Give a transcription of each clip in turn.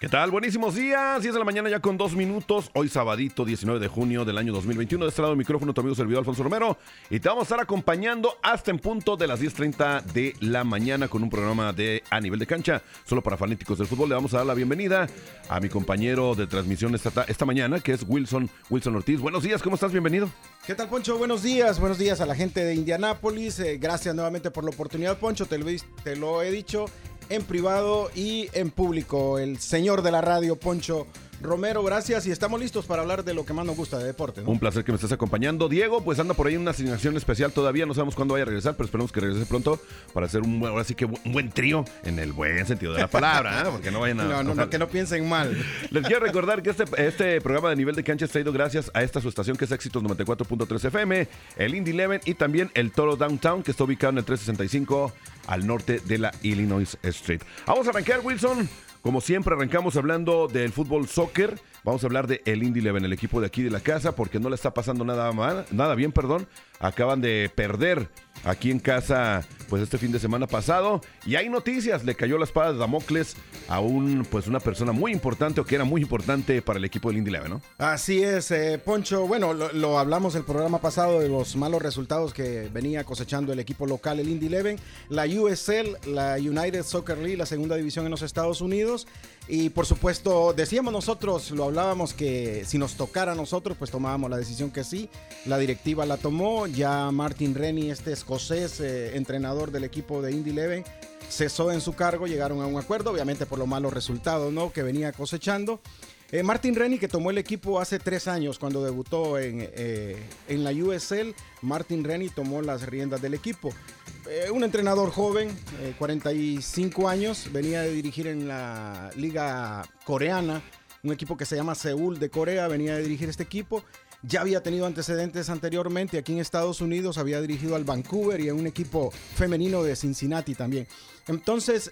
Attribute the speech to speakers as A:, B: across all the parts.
A: ¿Qué tal? Buenísimos días. 10 de la mañana ya con dos minutos. Hoy sabadito 19 de junio del año 2021. De este lado del micrófono tu amigo servidor Alfonso Romero. Y te vamos a estar acompañando hasta en punto de las 10.30 de la mañana con un programa de A Nivel de Cancha. Solo para fanáticos del fútbol. Le vamos a dar la bienvenida a mi compañero de transmisión esta, mañana, que es Wilson, Wilson Ortiz. Buenos días, ¿cómo estás? Bienvenido.
B: ¿Qué tal, Poncho? Buenos días. Buenos días a la gente de Indianápolis. Eh, gracias nuevamente por la oportunidad, Poncho. Te lo he dicho en privado y en público. El señor de la radio, Poncho Romero, gracias y estamos listos para hablar de lo que más nos gusta de deporte.
A: Un placer que me estés acompañando. Diego, pues anda por ahí en una asignación especial todavía, no sabemos cuándo vaya a regresar, pero esperemos que regrese pronto para hacer un buen, ahora sí que un buen trío en el buen sentido de la palabra, ¿eh? porque no vayan a...
B: No, no, no, que no piensen mal.
A: Les quiero recordar que este, este programa de nivel de cancha está ido gracias a esta su estación que es Éxitos 94.3 FM, el Indie Eleven y también el Toro Downtown que está ubicado en el 365 al norte de la Illinois Street. Vamos a arrancar, Wilson. Como siempre, arrancamos hablando del fútbol soccer. Vamos a hablar de el Indy Eleven, el equipo de aquí de la casa, porque no le está pasando nada mal, nada bien, perdón. Acaban de perder aquí en casa, pues este fin de semana pasado. Y hay noticias, le cayó la espada de Damocles a un, pues una persona muy importante o que era muy importante para el equipo del Indy Eleven, ¿no?
B: Así es, eh, Poncho. Bueno, lo, lo, hablamos el programa pasado de los malos resultados que venía cosechando el equipo local, el Indy Eleven, la USL, la United Soccer League, la segunda división en los Estados Unidos. Y por supuesto, decíamos nosotros, lo hablábamos que si nos tocara a nosotros, pues tomábamos la decisión que sí. La directiva la tomó. Ya Martin Rennie, este escocés, eh, entrenador del equipo de Indy Eleven, cesó en su cargo. Llegaron a un acuerdo, obviamente por los malos resultados ¿no? que venía cosechando. Eh, Martin Rennie, que tomó el equipo hace tres años cuando debutó en, eh, en la USL, Martin Rennie tomó las riendas del equipo. Eh, un entrenador joven, 45 años, venía de dirigir en la liga coreana, un equipo que se llama Seúl de Corea, venía de dirigir este equipo. Ya había tenido antecedentes anteriormente aquí en Estados Unidos, había dirigido al Vancouver y a un equipo femenino de Cincinnati también. Entonces,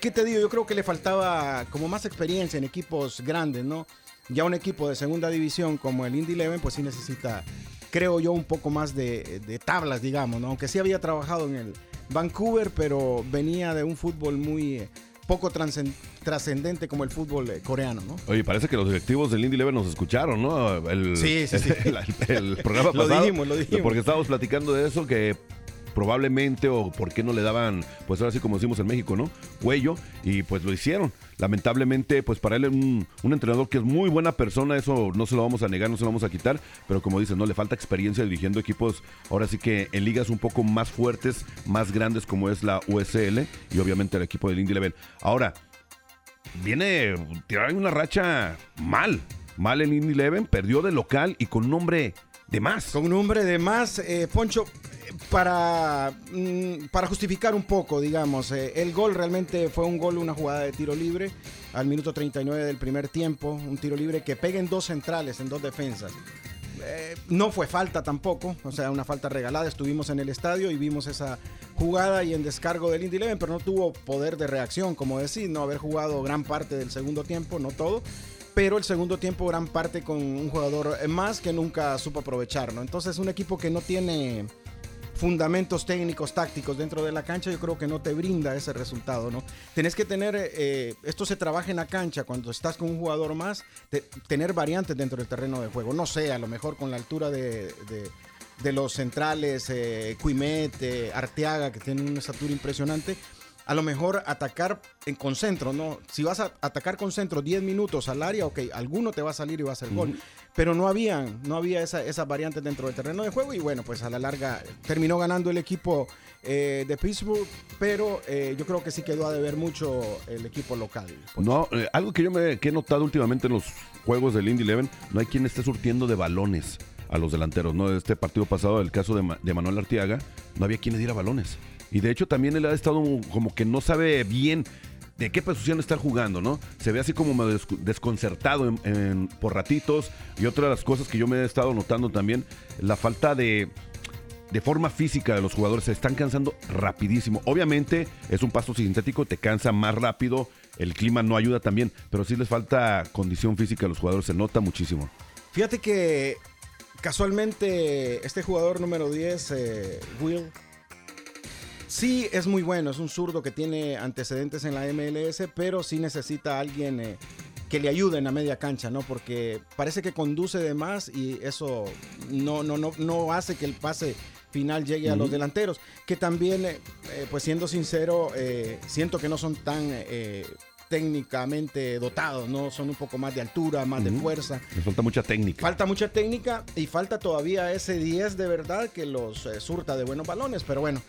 B: ¿qué te digo? Yo creo que le faltaba como más experiencia en equipos grandes, ¿no? Ya un equipo de segunda división como el Indy Eleven, pues sí necesita, creo yo, un poco más de, tablas, digamos, ¿no? Aunque sí había trabajado en el Vancouver, pero venía de un fútbol muy eh, poco trascendente como el fútbol eh, coreano, ¿no?
A: Oye, parece que los directivos del Indy Eleven nos escucharon, ¿no?
B: El, sí, sí, sí.
A: El, programa pasado.
B: lo dijimos, lo dijimos.
A: Porque estábamos platicando de eso, que probablemente o por qué no le daban, pues ahora sí como decimos en México, ¿no? Cuello y pues lo hicieron. Lamentablemente, pues para él es un, entrenador que es muy buena persona, eso no se lo vamos a negar, no se lo vamos a quitar, pero como dices, no le falta experiencia dirigiendo equipos, ahora sí que en ligas un poco más fuertes, más grandes como es la USL y obviamente el equipo del Indy Level. Ahora, viene tirar una racha mal, mal el Indy Eleven, perdió de local y con un nombre de más.
B: Con un nombre de más, eh, Poncho, para, mm, para justificar un poco, digamos, eh, el gol realmente fue un gol, una jugada de tiro libre al minuto 39 del primer tiempo, un tiro libre que pega en dos centrales, en dos defensas. Eh, no fue falta tampoco, o sea, una falta regalada. Estuvimos en el estadio y vimos esa jugada y en descargo del Indy Eleven, pero no tuvo poder de reacción, como decir, no haber jugado gran parte del segundo tiempo, no todo, pero el segundo tiempo gran parte con un jugador más que nunca supo aprovechar, ¿no? Entonces, un equipo que no tiene fundamentos técnicos, tácticos dentro de la cancha, yo creo que no te brinda ese resultado, ¿no? Tenés que tener, eh, esto se trabaja en la cancha, cuando estás con un jugador más, tener variantes dentro del terreno de juego. No sé, a lo mejor con la altura de, los centrales, eh, eh, Arteaga, que tienen una estatura impresionante, a lo mejor atacar en concentro, ¿no? Si vas a atacar con centro 10 minutos al área, ok, alguno te va a salir y va a hacer gol. Pero no habían, no había esa, esas variantes dentro del terreno de juego y bueno, pues a la larga terminó ganando el equipo eh, de Pittsburgh, pero eh, yo creo que sí quedó a deber mucho el equipo local.
A: No, eh, algo que yo me he notado últimamente en los juegos del Indy Eleven, no hay quien esté surtiendo de balones a los delanteros, ¿no? Este partido pasado, el caso de, de Manuel Artiaga, no había quien le diera balones. Y de hecho también él ha estado como que no sabe bien de qué posición está jugando, ¿no? Se ve así como desconcertado por ratitos. Y otra de las cosas que yo me he estado notando también, la falta de, de forma física de los jugadores se están cansando rapidísimo. Obviamente es un pasto sintético, te cansa más rápido, el clima no ayuda también, pero sí les falta condición física a los jugadores, se nota muchísimo.
B: Fíjate que casualmente este jugador número 10, eh, Will, sí es muy bueno, es un zurdo que tiene antecedentes en la MLS, pero sí necesita a alguien eh, que le ayude en la media cancha, ¿no? Porque parece que conduce de más y eso no, no, no, no hace que el pase final llegue a los delanteros, que también, eh, eh, pues siendo sincero, siento que no son tan técnicamente dotados, ¿no? Son un poco más de altura, más de fuerza.
A: Les falta mucha técnica.
B: Falta mucha técnica y falta todavía ese 10 de verdad que los surta de buenos balones, pero bueno,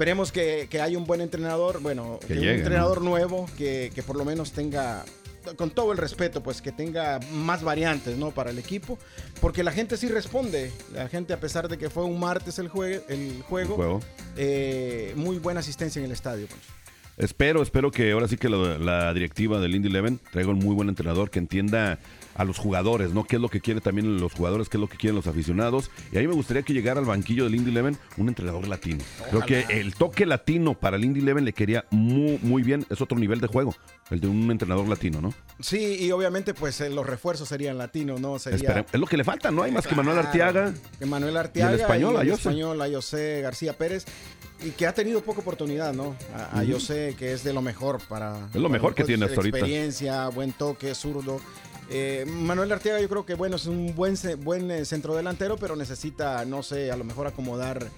B: Esperemos que, que haya un buen entrenador, bueno, que, un entrenador nuevo que, que por lo menos tenga con todo el respeto, pues que tenga más variantes, ¿no? Para el equipo, porque la gente sí responde. La gente, a pesar de que fue un martes el, juego, el juego, eh, muy buena asistencia en el estadio. Pues.
A: Espero, espero que ahora sí que la, la directiva del Indy Eleven traiga un muy buen entrenador que entienda a los jugadores, ¿no? ¿Qué es lo que quieren también los jugadores? ¿Qué es lo que quieren los aficionados? Y a mí me gustaría que llegara al banquillo del Indy Eleven un entrenador latino. Creo que el toque latino para el Indy Eleven le quería muy, muy bien. Es otro nivel de juego, el de un entrenador latino, ¿no?
B: Sí, y obviamente pues eh, los refuerzos serían latinos, ¿no? Sería...
A: Es lo que le falta, ¿no? Hay más que Manuel Arteaga.
B: Que Manuel Arteaga. Y el español, y el español, García Pérez y que ha tenido poca oportunidad, ¿no? A, yo sé que es de lo mejor para.
A: Es lo mejor que tiene hasta ahorita.
B: Experiencia, buen toque, zurdo. Eh, Manuel Arteaga yo creo que bueno, es un buen, buen eh, centro delantero, pero necesita, no sé, a lo mejor acomodar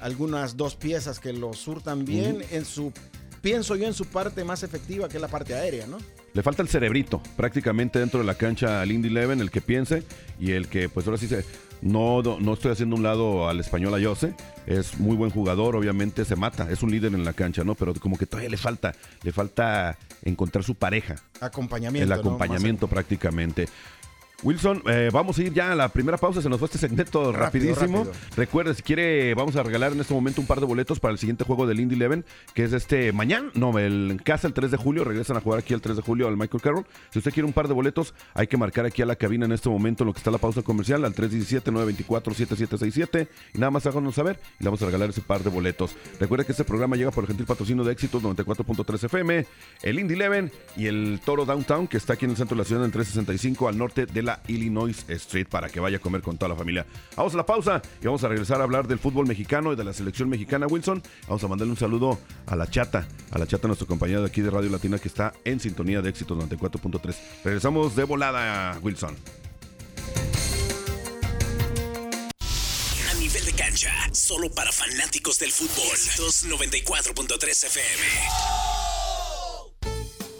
B: algunas dos piezas que lo surtan bien en su, pienso yo, en su parte más efectiva, que es la parte aérea, ¿no?
A: Le falta el cerebrito prácticamente dentro de la cancha al Indy Eleven, el que piense y el que pues ahora sí se no, no, estoy haciendo un lado al español a Jose. Es muy buen jugador, obviamente se mata, es un líder en la cancha, ¿no? Pero como que todavía le falta, le falta encontrar su pareja.
B: Acompañamiento.
A: El acompañamiento prácticamente. Wilson, eh, vamos a ir ya a la primera pausa. Se nos fue este segmento rapidísimo. Recuerde, si quiere, vamos a regalar en este momento un par de boletos para el siguiente juego del Indy Eleven, que es este mañana. No, el, en casa el 3 de julio. Regresan a jugar aquí el 3 de julio al Michael Carroll. Si usted quiere un par de boletos, hay que marcar aquí a la cabina en este momento, en lo que está la pausa comercial, al 317-924-7767. Y nada más háganos saber y le vamos a regalar ese par de boletos. Recuerde que este programa llega por el gentil patrocinio de Éxitos 94.3 FM, el Indy Eleven y el Toro Downtown, que está aquí en el centro de la ciudad, en 365 al norte de la Illinois Street para que vaya a comer con toda la familia. Vamos a la pausa y vamos a regresar a hablar del fútbol mexicano y de la selección mexicana, Wilson. Vamos a mandarle un saludo a la chata, a la chata, nuestro compañero de aquí de Radio Latina que está en sintonía de éxito 94.3. Regresamos de volada, Wilson.
C: A nivel de cancha, solo para fanáticos del fútbol. 294.3 FM.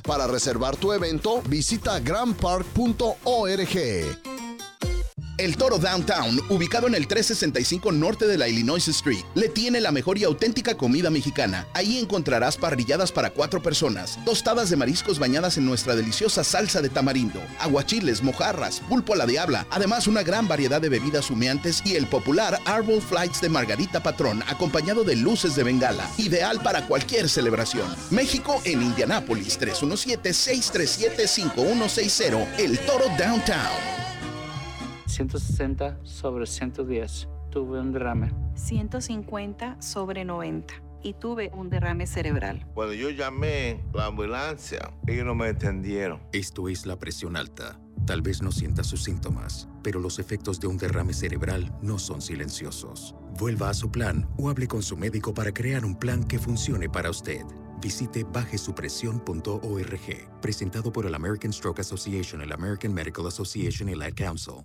D: Para reservar tu evento, visita grandpark.org.
E: El Toro Downtown, ubicado en el 365 norte de la Illinois Street, le tiene la mejor y auténtica comida mexicana. Ahí encontrarás parrilladas para cuatro personas, tostadas de mariscos bañadas en nuestra deliciosa salsa de tamarindo, aguachiles, mojarras, pulpo a la diabla, además una gran variedad de bebidas humeantes y el popular Arbol Flights de Margarita Patrón, acompañado de luces de bengala, ideal para cualquier celebración. México en Indianápolis, 317-637-5160, El Toro Downtown.
F: 160 sobre 110. Tuve un derrame.
G: 150 sobre 90 y tuve un derrame cerebral.
H: Cuando yo llamé la ambulancia, ellos no me entendieron.
I: Esto es la presión alta. Tal vez no sienta sus síntomas, pero los efectos de un derrame cerebral no son silenciosos. Vuelva a su plan o hable con su médico para crear un plan que funcione para usted. Visite bajesupresión.org, presentado por el American Stroke Association, el American Medical Association y la Ad Council.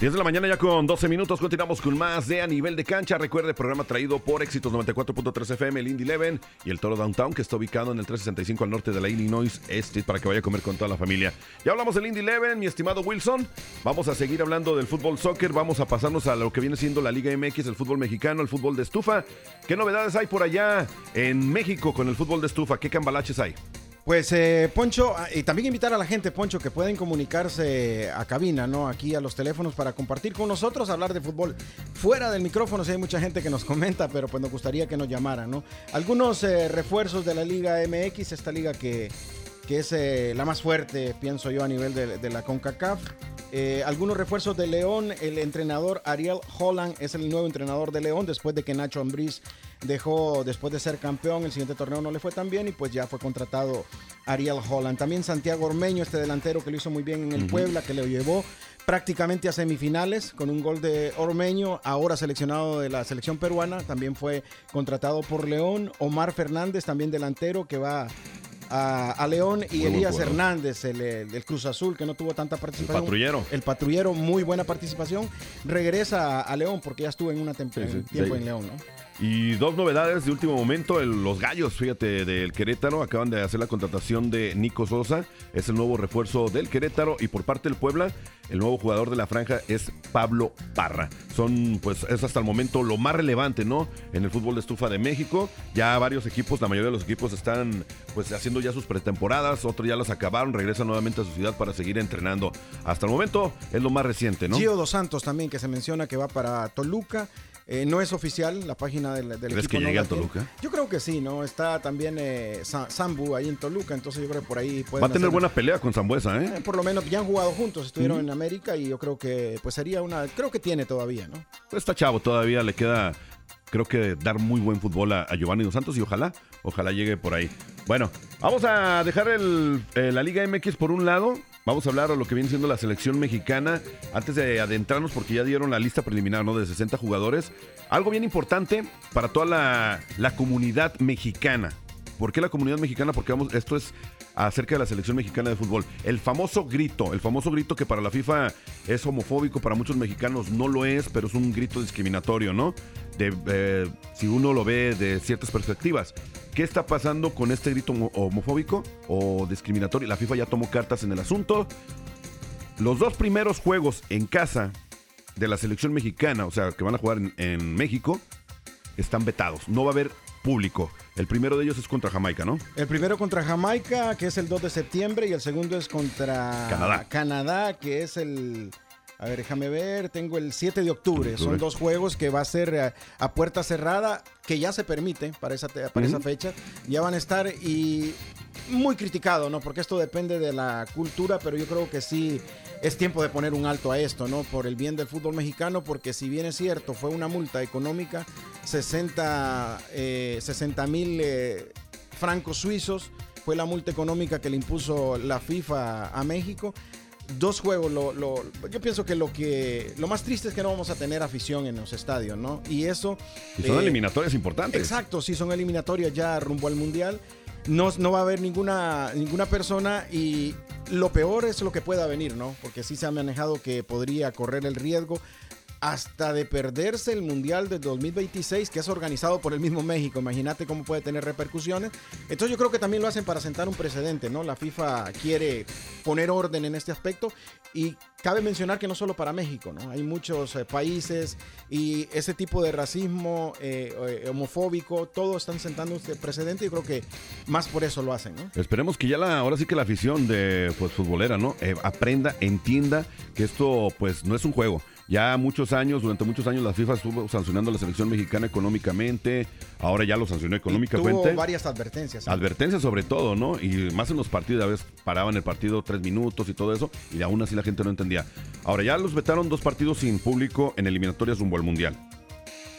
A: 10 de la mañana ya con 12 minutos, continuamos con más de A Nivel de Cancha. Recuerde, programa traído por Éxitos 94.3 FM, el Indy Eleven y el Toro Downtown, que está ubicado en el 365 al norte de la Illinois Street para que vaya a comer con toda la familia. Ya hablamos del Indy Eleven, mi estimado Wilson. Vamos a seguir hablando del fútbol soccer, vamos a pasarnos a lo que viene siendo la Liga MX, el fútbol mexicano, el fútbol de estufa. ¿Qué novedades hay por allá en México con el fútbol de estufa? ¿Qué cambalaches hay?
B: Pues eh, Poncho, ah, y también invitar a la gente, Poncho, que pueden comunicarse a cabina, ¿no? Aquí a los teléfonos para compartir con nosotros, hablar de fútbol fuera del micrófono. Si hay mucha gente que nos comenta, pero pues nos gustaría que nos llamaran, ¿no? Algunos eh, refuerzos de la Liga MX, esta liga que, que es eh, la más fuerte, pienso yo, a nivel de, de la CONCACAF. Eh, algunos refuerzos de León, el entrenador Ariel Holland es el nuevo entrenador de León después de que Nacho Ambriz dejó, después de ser campeón, el siguiente torneo no le fue tan bien y pues ya fue contratado Ariel Holland. También Santiago Ormeño, este delantero que lo hizo muy bien en el Puebla, que le llevó prácticamente a semifinales con un gol de Ormeño, ahora seleccionado de la selección peruana, también fue contratado por León. Omar Fernández, también delantero, que va a, a León y
A: Muy
B: Elías. Hernández, el, el Cruz Azul, que no tuvo tanta participación.
A: patrullero.
B: El patrullero, muy buena participación. Regresa a, a León porque ya estuvo en una
A: Sí, sí,
B: tiempo
A: sí.
B: en León, ¿no?
A: Y dos novedades de último momento, los gallos, fíjate, del Querétaro, acaban de hacer la contratación de Nico Sosa, es el nuevo refuerzo del Querétaro y por parte del Puebla, el nuevo jugador de la franja es Pablo Parra. Son, pues, es hasta el momento lo más relevante, ¿no? En el fútbol de estufa de México, ya varios equipos, la mayoría de los equipos están, pues, haciendo ya sus pretemporadas, otros ya las acabaron, regresan nuevamente a su ciudad para seguir entrenando. Hasta el momento es lo más reciente, ¿no?
B: Gio Dos Santos también, que se menciona que va para Toluca. Eh, no es oficial la página del, del
A: ¿Crees
B: equipo.
A: que
B: no
A: llegue a
B: tiene.
A: Toluca?
B: Yo creo que sí, ¿no? Está también eh, Sa- Sambu ahí en Toluca, entonces yo creo que por ahí pueden
A: Va a tener
B: hacer-
A: buena pelea con Zambuesa, ¿eh?
B: Eh, Por lo menos ya han jugado juntos, estuvieron en América y yo creo que pues sería una, creo que tiene todavía, ¿no?
A: Está chavo todavía, le queda, creo que dar muy buen fútbol a, a Giovanni Dos Santos y ojalá, ojalá llegue por ahí. Bueno, vamos a dejar el, eh, la Liga MX por un lado. Vamos a hablar de lo que viene siendo la selección mexicana. Antes de adentrarnos, porque ya dieron la lista preliminar, ¿no? De 60 jugadores. Algo bien importante para toda la, la comunidad mexicana. ¿Por qué la comunidad mexicana? Porque vamos, esto es acerca de la selección mexicana de fútbol. El famoso grito, el famoso grito que para la FIFA es homofóbico, para muchos mexicanos no lo es, pero es un grito discriminatorio, ¿no? Eh, si uno lo ve de ciertas perspectivas. ¿Qué está pasando con este grito homo- homofóbico o discriminatorio? La FIFA ya tomó cartas en el asunto. Los dos primeros juegos en casa de la selección mexicana, o sea, que van a jugar en México, están vetados. No va a haber público. El primero de ellos es contra Jamaica, ¿no?
B: El primero contra Jamaica, que es el 2 de septiembre, y el segundo es contra
A: Canadá.
B: Canadá, que es el... A ver, déjame ver, tengo el 7 de octubre. Son dos juegos que va a ser eh, a, puerta cerrada, que ya se permite para esa, para esa fecha. Ya van a estar y muy criticado, ¿no? Porque esto depende de la cultura, pero yo creo que sí es tiempo de poner un alto a esto, ¿no? Por el bien del fútbol mexicano, porque si bien es cierto, fue una multa económica, 60 mil eh, francos suizos, fue la multa económica que le impuso la FIFA a México dos juegos, lo, yo pienso que lo que lo más triste es que no vamos a tener afición en los estadios, ¿no? Y eso...
A: Y son eh, eliminatorias importantes.
B: Exacto, sí, son eliminatorias ya rumbo al Mundial. No, no va a haber ninguna, ninguna persona y lo peor es lo que pueda venir, ¿no? Porque sí se ha manejado que podría correr el riesgo hasta de perderse el Mundial de 2026 que es organizado por el mismo México. Imagínate cómo puede tener repercusiones. Entonces yo creo que también lo hacen para sentar un precedente, ¿no? La FIFA quiere poner orden en este aspecto y cabe mencionar que no solo para México, ¿no? Hay muchos eh, países y ese tipo de racismo eh, eh, homofóbico, todos están sentando este precedente y creo que más por eso lo hacen, ¿no?
A: Esperemos que ya la, ahora sí que la afición de pues, futbolera, ¿no? aprenda, entienda que esto pues no es un juego ya muchos años, durante muchos años la FIFA estuvo sancionando a la selección mexicana económicamente, ahora ya lo sancionó económicamente.
B: tuvo varias advertencias.
A: Advertencias sobre todo, ¿no? Y más en los partidos, a veces paraban el partido tres minutos y todo eso, y aún así la gente no entendía. Ahora ya los vetaron dos partidos sin público en eliminatorias rumbo al Mundial.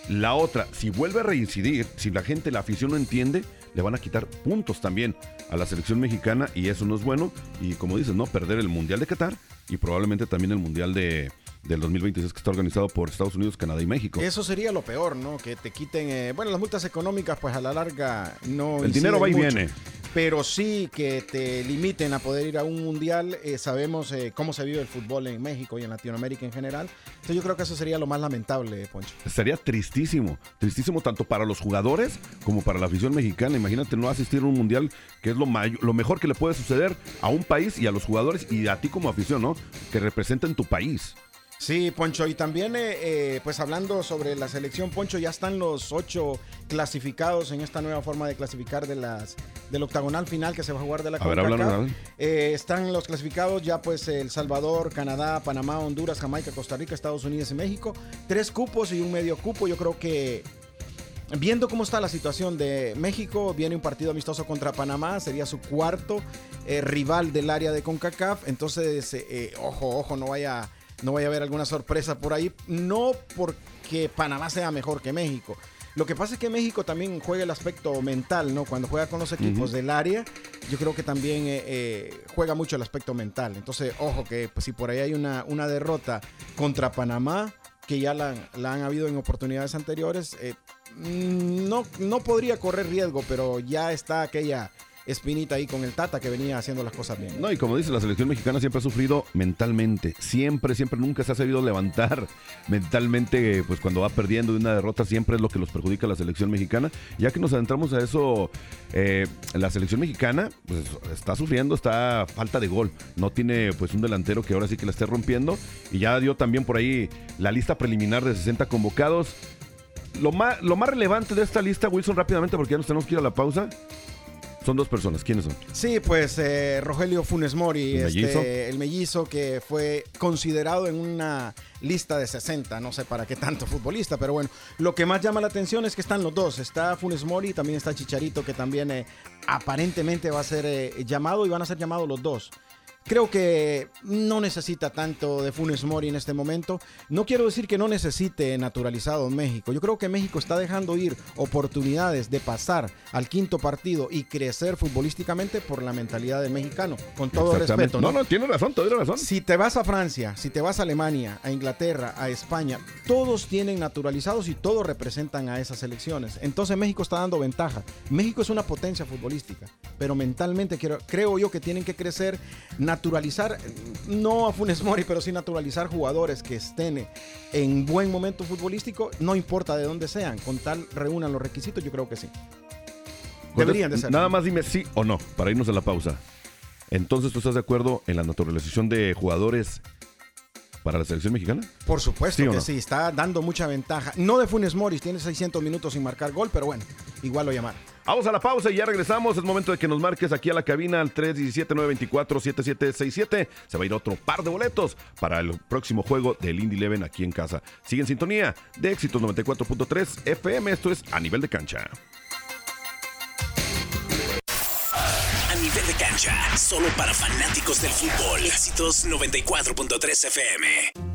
A: La otra, si vuelve a reincidir, si la gente, la afición no entiende, le van a quitar puntos también a la selección mexicana y eso no es bueno. Y como dices, ¿no? Perder el Mundial de Qatar y probablemente también el Mundial de, del 2026 que está organizado por Estados Unidos, Canadá y México.
B: Eso sería lo peor, ¿no? Que te quiten, eh, bueno, las multas económicas, pues a la larga no.
A: El dinero va y viene.
B: Pero sí que te limiten a poder ir a un mundial. Eh, sabemos eh, cómo se vive el fútbol en México y en Latinoamérica en general. Entonces yo creo que eso sería lo más lamentable, Poncho.
A: Sería tristísimo, tristísimo tanto para los jugadores como para la afición mexicana. Imagínate no asistir a un mundial, que es lo, lo mejor que le puede suceder a un país y a los jugadores y a ti como afición, ¿no? Que representen tu país.
B: Sí, Poncho, y también, eh, eh, pues hablando sobre la selección, Poncho, ya están los ocho clasificados en esta nueva forma de clasificar de las del octagonal final que se va a jugar de la
A: a
B: eh, están los clasificados ya, pues, El Salvador, Canadá, Panamá, Honduras, Jamaica, Costa Rica, Estados Unidos y México. Tres cupos y un medio cupo. Yo creo que Viendo cómo está la situación de México, viene un partido amistoso contra Panamá, sería su cuarto rival del área de CONCACAF. Entonces, ojo, ojo, no vaya no vaya a haber alguna sorpresa por ahí. No porque Panamá sea mejor que México. Lo que pasa es que México también juega el aspecto mental, ¿no? Cuando juega con los equipos del área, yo creo que también eh, eh, juega mucho el aspecto mental. Entonces, ojo que pues, si por ahí hay una, una derrota contra Panamá, que ya la, han habido en oportunidades anteriores, eh, mm, no, no podría correr riesgo, pero ya está aquella espinita ahí con el Tata que venía haciendo las cosas bien.
A: No, y como dice, la selección mexicana siempre ha sufrido mentalmente. Siempre, siempre, nunca se ha sabido levantar mentalmente. Pues cuando va perdiendo de una derrota, siempre es lo que los perjudica a la selección mexicana. Ya que nos adentramos a eso, eh, la selección mexicana pues, está sufriendo, está falta de gol. No tiene pues un delantero que ahora sí que la esté rompiendo. Y ya dio también por ahí la lista preliminar de 60 convocados. Lo más, lo más relevante de esta lista, Wilson, rápidamente, porque ya nos tenemos que ir a la pausa. Son dos personas. ¿Quiénes son?
B: Sí, pues eh, Rogelio Funes Mori, ¿El, mellizo? Este, el mellizo que fue considerado en una lista de 60, no sé para qué tanto futbolista, pero bueno, lo que más llama la atención es que están los dos. Está Funes Mori y también está Chicharito, que también eh, aparentemente va a ser eh, llamado y van a ser llamados los dos. Creo que no necesita tanto de Funes Mori en este momento. No quiero decir que no necesite naturalizado en México. Yo creo que México está dejando ir oportunidades de pasar al quinto partido y crecer futbolísticamente por la mentalidad del mexicano. Con todo respeto.
A: ¿no? no, tiene razón, tiene razón.
B: Si te vas a Francia, si te vas a Alemania, a Inglaterra, a España, todos tienen naturalizados y todos representan a esas selecciones. Entonces México está dando ventaja. México es una potencia futbolística, pero mentalmente creo yo que tienen que crecer naturalizar, no a Funes Mori, pero sí naturalizar jugadores que estén en buen momento futbolístico, no importa de dónde sean, con tal reúnan los requisitos, yo creo que sí.
A: Deberían de ser. Nada más dime sí o no, para irnos a la pausa. Entonces, ¿tú estás de acuerdo en la naturalización de jugadores para la selección mexicana?
B: Por supuesto que sí, está dando mucha ventaja. No de Funes Mori, tiene 600 minutos sin marcar gol, pero bueno, igual lo llamaron.
A: Vamos a la pausa y ya regresamos. Es momento de que nos marques aquí a la cabina al 317-924-7767. Se va a ir otro par de boletos para el próximo juego del Indy Leven aquí en casa. Sigue en sintonía de Éxitos 94.3 FM. Esto es A Nivel de Cancha
C: nivel de cancha, solo para fanáticos del fútbol. Éxitos 94.3 FM.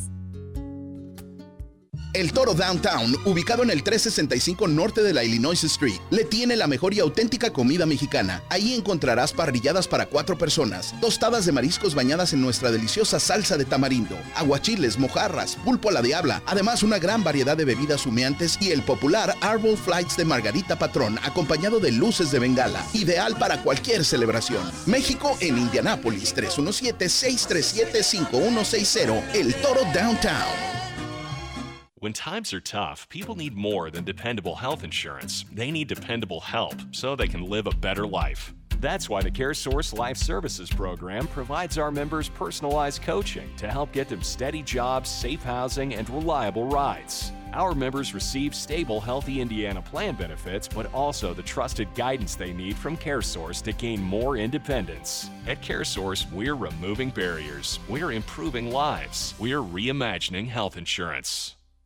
E: El Toro Downtown, ubicado en el 365 norte de la Illinois Street, le tiene la mejor y auténtica comida mexicana. Ahí encontrarás parrilladas para cuatro personas, tostadas de mariscos bañadas en nuestra deliciosa salsa de tamarindo, aguachiles, mojarras, pulpo a la diabla, además una gran variedad de bebidas humeantes y el popular Arbol Flights de Margarita Patrón, acompañado de luces de bengala, ideal para cualquier celebración. México en Indianápolis, 317-637-5160, El Toro Downtown.
J: When times are tough, people need more than dependable health insurance. They need dependable help so they can live a better life. That's why the CareSource Life Services Program provides our members personalized coaching to help get them steady jobs, safe housing, and reliable rides. Our members receive stable, healthy Indiana plan benefits, but also the trusted guidance they need from CareSource to gain more independence. At CareSource, we're removing barriers, we're improving lives, we're reimagining health insurance.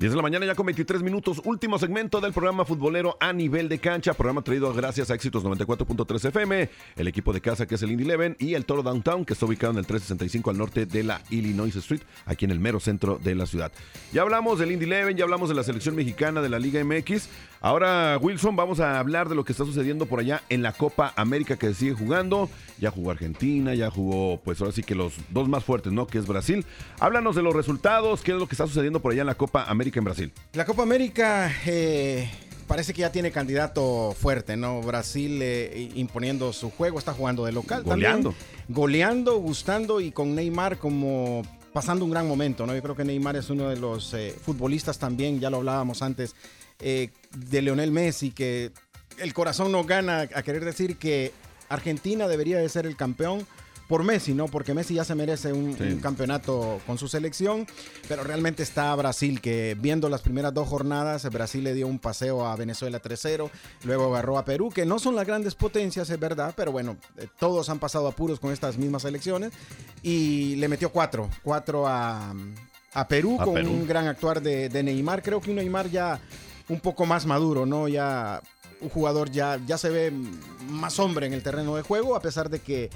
A: 10 de la mañana ya con 23 minutos, último segmento del programa futbolero a nivel de cancha, programa traído gracias a Éxitos 94.3 FM, el equipo de casa que es el Indy Eleven y el Toro Downtown que está ubicado en el 365 al norte de la Illinois Street, aquí en el mero centro de la ciudad. Ya hablamos del Indy Eleven, ya hablamos de la selección mexicana de la Liga MX, ahora Wilson vamos a hablar de lo que está sucediendo por allá en la Copa América que se sigue jugando, ya jugó Argentina, ya jugó pues ahora sí que los dos más fuertes, ¿no? Que es Brasil. Háblanos de los resultados, qué es lo que está sucediendo por allá en la Copa América en Brasil.
B: La Copa América eh, parece que ya tiene candidato fuerte, ¿no? Brasil eh, imponiendo su juego, está jugando de local.
A: Goleando.
B: También, goleando, gustando y con Neymar como pasando un gran momento, ¿no? Yo creo que Neymar es uno de los eh, futbolistas también, ya lo hablábamos antes, de Leonel Messi, que el corazón no gana a querer decir que Argentina debería de ser el campeón por Messi, ¿no? Porque Messi ya se merece un,
A: Sí.
B: un campeonato con su selección, pero realmente está Brasil, que viendo las primeras dos jornadas, Brasil le dio un paseo a Venezuela 3-0, luego agarró a Perú, que no son las grandes potencias, es verdad, pero bueno, eh, todos han pasado apuros con estas mismas selecciones, y le metió cuatro, cuatro a, a Perú
A: A
B: con
A: Perú.
B: un gran actuar de, de Neymar, creo que un Neymar ya un poco más maduro, ¿no? Ya un jugador ya, ya se ve más hombre en el terreno de juego, a pesar de que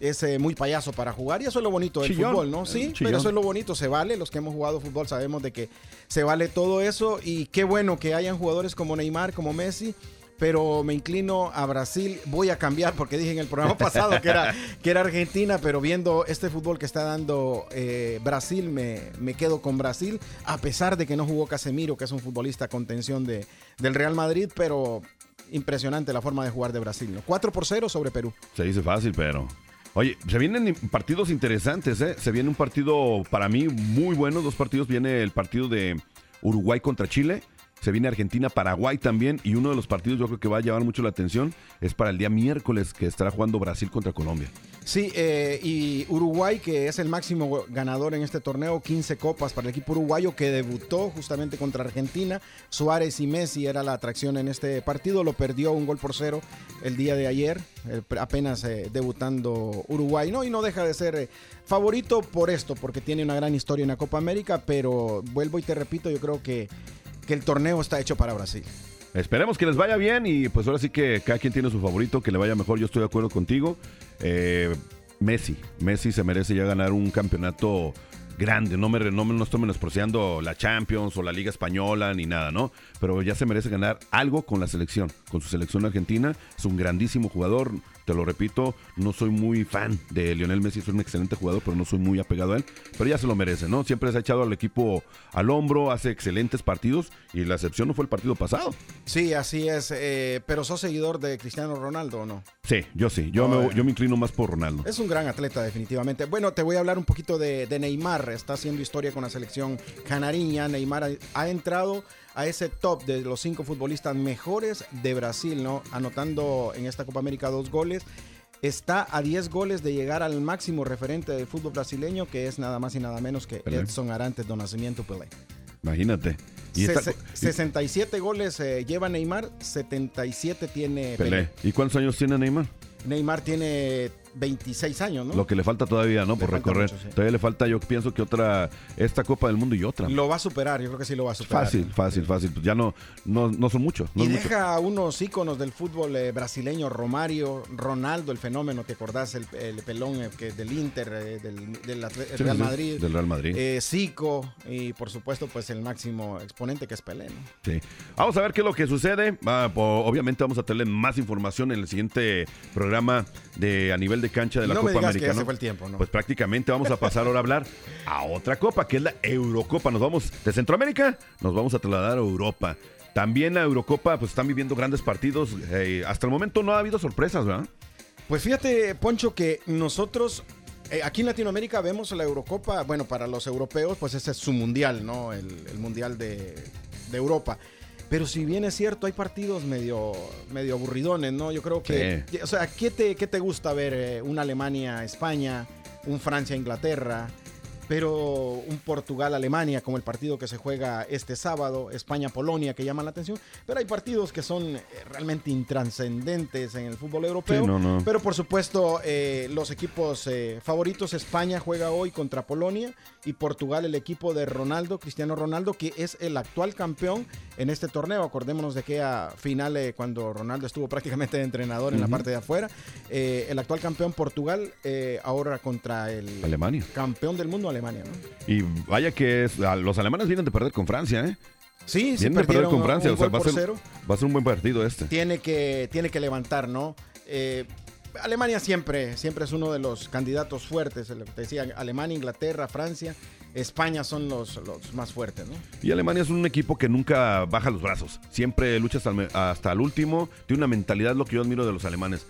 B: es eh, muy payaso para jugar y eso es lo bonito del
A: Chillón.
B: fútbol, ¿no? Sí,
A: chillón.
B: pero eso es lo bonito, se vale, los que hemos jugado fútbol sabemos de que se vale todo eso y qué bueno que hayan jugadores como Neymar, como Messi, pero me inclino a Brasil. Voy a cambiar porque dije en el programa pasado que era, que era Argentina, pero viendo este fútbol que está dando eh, Brasil, me, me, quedo con Brasil, a pesar de que no jugó Casemiro, que es un futbolista con tensión de, del Real Madrid, pero impresionante la forma de jugar de Brasil. ¿no? 4 por 0 sobre Perú.
A: Se dice fácil, pero... Oye, se vienen partidos interesantes, ¿eh? Se viene un partido para mí muy bueno, dos partidos. Viene el partido de Uruguay contra Chile se viene Argentina, Paraguay también. Y uno de los partidos yo creo que va a llamar mucho la atención es para el día miércoles que estará jugando Brasil contra Colombia.
B: Sí, eh, y Uruguay, que es el máximo ganador en este torneo, 15 copas para el equipo uruguayo que debutó justamente contra Argentina. Suárez y Messi era la atracción en este partido, lo perdió un gol por cero el día de ayer, eh, apenas eh, debutando Uruguay, ¿no? Y no deja de ser favorito por esto, porque tiene una gran historia en la Copa América, pero vuelvo y te repito, yo creo que que el torneo está hecho para Brasil.
A: Esperemos que les vaya bien y pues ahora sí que cada quien tiene su favorito, que le vaya mejor. Yo estoy de acuerdo contigo. Eh, Messi, Messi se merece ya ganar un campeonato grande. No me, no, no estoy menospreciando la Champions o la Liga Española ni nada, ¿no? Pero ya se merece ganar algo con la selección, con su selección argentina. Es un grandísimo jugador te lo repito, no soy muy fan de Lionel Messi, es un excelente jugador, pero no soy muy apegado a él. Pero ya se lo merece, ¿no? Siempre se ha echado al equipo al hombro, hace excelentes partidos y la excepción no fue el partido pasado.
B: Sí, así es. Eh, pero ¿sos seguidor de Cristiano Ronaldo o no?
A: Sí, yo sí. Yo, me, yo me inclino más por Ronaldo.
B: Es un gran atleta, definitivamente. Bueno, te voy a hablar un poquito de, Neymar. Está haciendo historia con la selección canariña. Neymar ha entrado a ese top de los cinco futbolistas mejores de Brasil, ¿no? Anotando en esta Copa América dos goles. Está a 10 goles de llegar al máximo referente del fútbol brasileño, que es nada más y nada menos que Edson Arantes do Nacimiento Pelé.
A: Imagínate.
B: Y 67 goles eh, lleva Neymar, 77 tiene
A: Pelé. ¿Y cuántos años tiene Neymar?
B: Neymar tiene 26 años, ¿no?
A: Lo que le falta todavía, ¿no? por recorrer. Todavía le falta, yo pienso que otra, esta Copa del Mundo y otra.
B: Lo va a superar, yo creo que sí lo va a superar.
A: Fácil, fácil, fácil. Pues ya no, no, no son muchos.
B: y deja unos íconos del fútbol eh, brasileño, Romario, Ronaldo, el fenómeno, ¿te acordás? El, pelón eh, que, del Inter, eh, del, Real Madrid.
A: del Real Madrid.
B: Zico y por supuesto, pues el máximo exponente que es Pelé, ¿no?
A: Sí. Vamos a ver qué es lo que sucede. obviamente vamos a tener más información en el siguiente programa de a nivel de cancha de la Copa Americana.
B: fue el tiempo, ¿no?
A: Pues prácticamente vamos a pasar ahora a hablar a otra copa, que es la Eurocopa. Nos vamos de Centroamérica, nos vamos a trasladar a Europa. También la Eurocopa, pues están viviendo grandes partidos. Eh, hasta el momento no ha habido sorpresas, ¿verdad?
B: Pues fíjate, Poncho, que nosotros eh, aquí en Latinoamérica vemos la Eurocopa, bueno, para los europeos, pues ese es su mundial, ¿no? El, mundial de, de Europa. Pero si bien es cierto, hay partidos medio, medio aburridones, ¿no? Yo creo que... O sea, ¿qué te, qué te gusta ver? Eh, ¿Un Alemania-España? ¿Un Francia-Inglaterra? Pero un Portugal-Alemania, como el partido que se juega este sábado, España-Polonia, que llaman la atención, pero hay partidos que son eh, realmente intranscendentes en el fútbol europeo, pero por supuesto eh, los equipos eh, favoritos, España juega hoy contra Polonia y Portugal el equipo de Ronaldo, Cristiano Ronaldo, que es el actual campeón en este torneo, acordémonos de que a final cuando Ronaldo estuvo prácticamente de entrenador en la parte de afuera, el actual campeón Portugal ahora contra el
A: Alemania.
B: campeón del mundo Alemania,
A: Y vaya que es, los alemanes vienen de perder con Francia, ¿eh?
B: Sí,
A: sí,
B: vienen
A: de perder con Francia, o sea, va a, ser, va a ser un buen partido este.
B: Tiene que, tiene que levantar, ¿no? Eh, Alemania siempre, siempre es uno de los candidatos fuertes, te decía, Alemania, Inglaterra, Francia, España son los, los más fuertes, ¿no?
A: Y Alemania es un equipo que nunca baja los brazos, siempre lucha hasta, hasta el último, tiene una mentalidad, lo que yo admiro de los alemanes,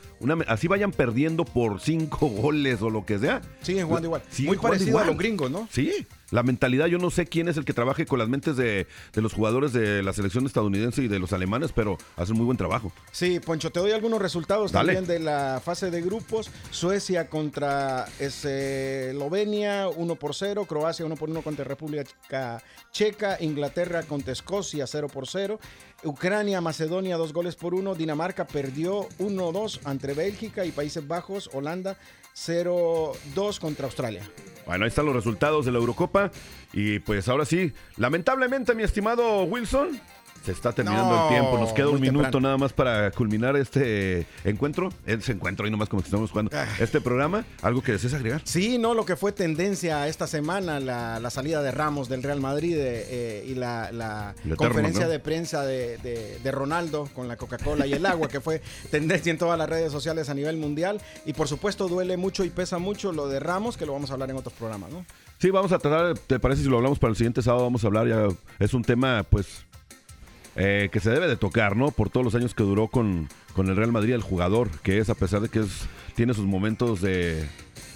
A: así vayan perdiendo por cinco goles o lo que sea.
B: Siguen jugando igual. Muy parecido a los gringos, ¿no?
A: Sí. La mentalidad, yo no sé quién es el que trabaje con las mentes de, los jugadores de la selección estadounidense y de los alemanes, pero hacen muy buen trabajo.
B: Sí, Poncho, te doy algunos resultados también de la fase de grupos. Suecia contra Eslovenia 1 por 0, Croacia 1 por 1 contra República Checa, Inglaterra contra Escocia 0 por 0. Ucrania, Macedonia, dos goles por uno. Dinamarca perdió 1-2 entre Bélgica y Países Bajos. Holanda 0-2 contra Australia.
A: Bueno, ahí están los resultados de la Eurocopa. Y pues ahora sí, lamentablemente, mi estimado Wilson, Se está terminando
B: No,
A: el tiempo. Nos queda un minuto
B: temprano.
A: nada más para culminar este encuentro. Ese encuentro ahí nomás como que estamos jugando.
B: Ah.
A: Este programa. ¿Algo que desees agregar?
B: Sí, no, lo que fue tendencia esta semana, la, la salida de Ramos del Real Madrid eh, eh, y la, la
A: El eterno,
B: conferencia
A: ¿no?
B: de prensa de, de- de Ronaldo con la Coca-Cola y el agua, que fue tendencia en todas las redes sociales a nivel mundial. Y por supuesto duele mucho y pesa mucho lo de Ramos, que lo vamos a hablar en otros programas, ¿no?
A: Sí, vamos a tratar, ¿te parece si lo hablamos para el siguiente sábado? Vamos a hablar, ya es un tema, pues, eh, que se debe de tocar, ¿no? Por todos los años que duró con, con el Real Madrid, el jugador, que es, a pesar de que es, tiene sus momentos de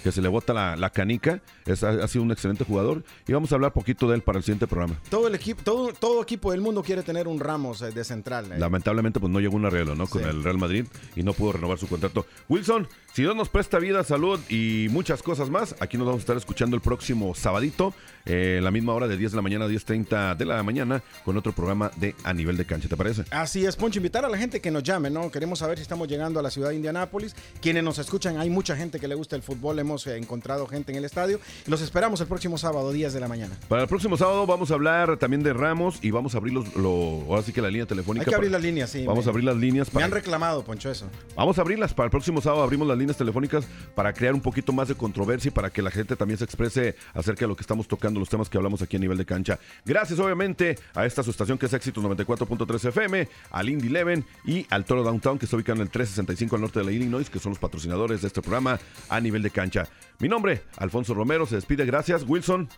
A: que se le bota la, la canica, es, ha, ha sido un excelente jugador y vamos a hablar poquito de él para el siguiente programa.
B: Todo el equipo, todo, todo equipo del mundo quiere tener un Ramos eh, de central. eh.
A: Lamentablemente, pues no llegó un arreglo, ¿no? Con
B: Sí.
A: el Real Madrid y no pudo renovar su contrato. Wilson, si Dios nos presta vida, salud y muchas cosas más, aquí nos vamos a estar escuchando el próximo sabadito, eh, la misma hora de 10 de la mañana a 10.30 de la mañana, con otro programa de A Nivel de Cancha, ¿te parece?
B: Así es, Poncho, invitar a la gente que nos llame, ¿no? Queremos saber si estamos llegando a la ciudad de Indianápolis. Quienes nos escuchan, hay mucha gente que le gusta el fútbol, hemos eh, encontrado gente en el estadio. Los esperamos el próximo sábado, 10 de la mañana.
A: Para el próximo sábado vamos a hablar también de Ramos y vamos a abrir los, lo, ahora sí que la línea telefónica.
B: Hay que abrir
A: para-
B: las líneas, sí.
A: Vamos
B: me-
A: a abrir las líneas
B: Me han reclamado, Poncho, eso.
A: Vamos a abrirlas para el próximo sábado. Abrimos las líneas telefónicas para crear un poquito más de controversia y para que la gente también se exprese acerca de lo que estamos tocando, los temas que hablamos aquí a nivel de cancha. Gracias, obviamente, a esta su estación que es Éxitos 94.3 FM, al Indy Eleven y al Toro Downtown, que está ubicado en el 365 al norte de la Illinois, que son los patrocinadores de este programa a nivel de cancha. Mi nombre, Alfonso Romero, se despide. Gracias, Wilson.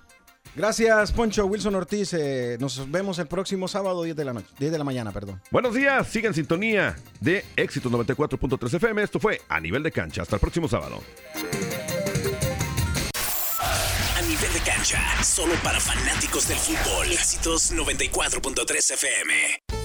B: Gracias, Poncho. Wilson Ortiz. eh, nos vemos el próximo sábado, 10 de la noche, 10 de la mañana, perdón.
A: Buenos días, sigan en sintonía de Éxitos 94.3 FM. Esto fue a nivel de cancha. Hasta el próximo sábado.
C: A nivel de cancha, solo para fanáticos del fútbol. Éxitos 94.3 FM.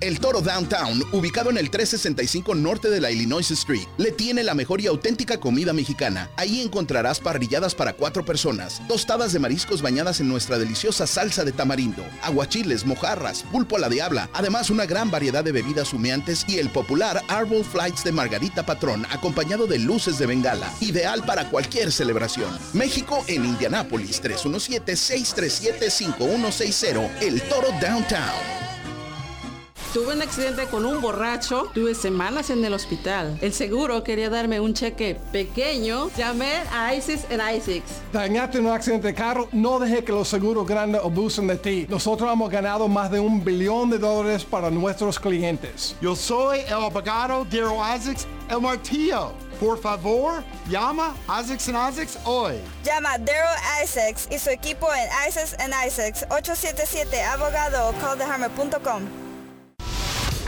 E: El Toro Downtown, ubicado en el 365 norte de la Illinois Street, le tiene la mejor y auténtica comida mexicana. Ahí encontrarás parrilladas para cuatro personas, tostadas de mariscos bañadas en nuestra deliciosa salsa de tamarindo, aguachiles, mojarras, pulpo a la diabla, además una gran variedad de bebidas humeantes y el popular Arbol Flights de Margarita Patrón, acompañado de luces de bengala, ideal para cualquier celebración. México en Indianápolis, 317-637-5160, El Toro Downtown.
K: Tuve un accidente con un borracho, tuve semanas en el hospital. El seguro quería darme un cheque pequeño. Llamé a ISIS en ISIX.
L: Dañaste en un accidente de carro, no deje que los seguros grandes abusen de ti. Nosotros hemos ganado más de un billón de dólares para nuestros clientes.
M: Yo soy el abogado Daryl Isaacs, el martillo. Por favor, llama Isaacs and Isaacs hoy.
N: Llama a Daryl Isaacs y su equipo en Isaacs and Isaacs 877 abogado o callthehammer.com.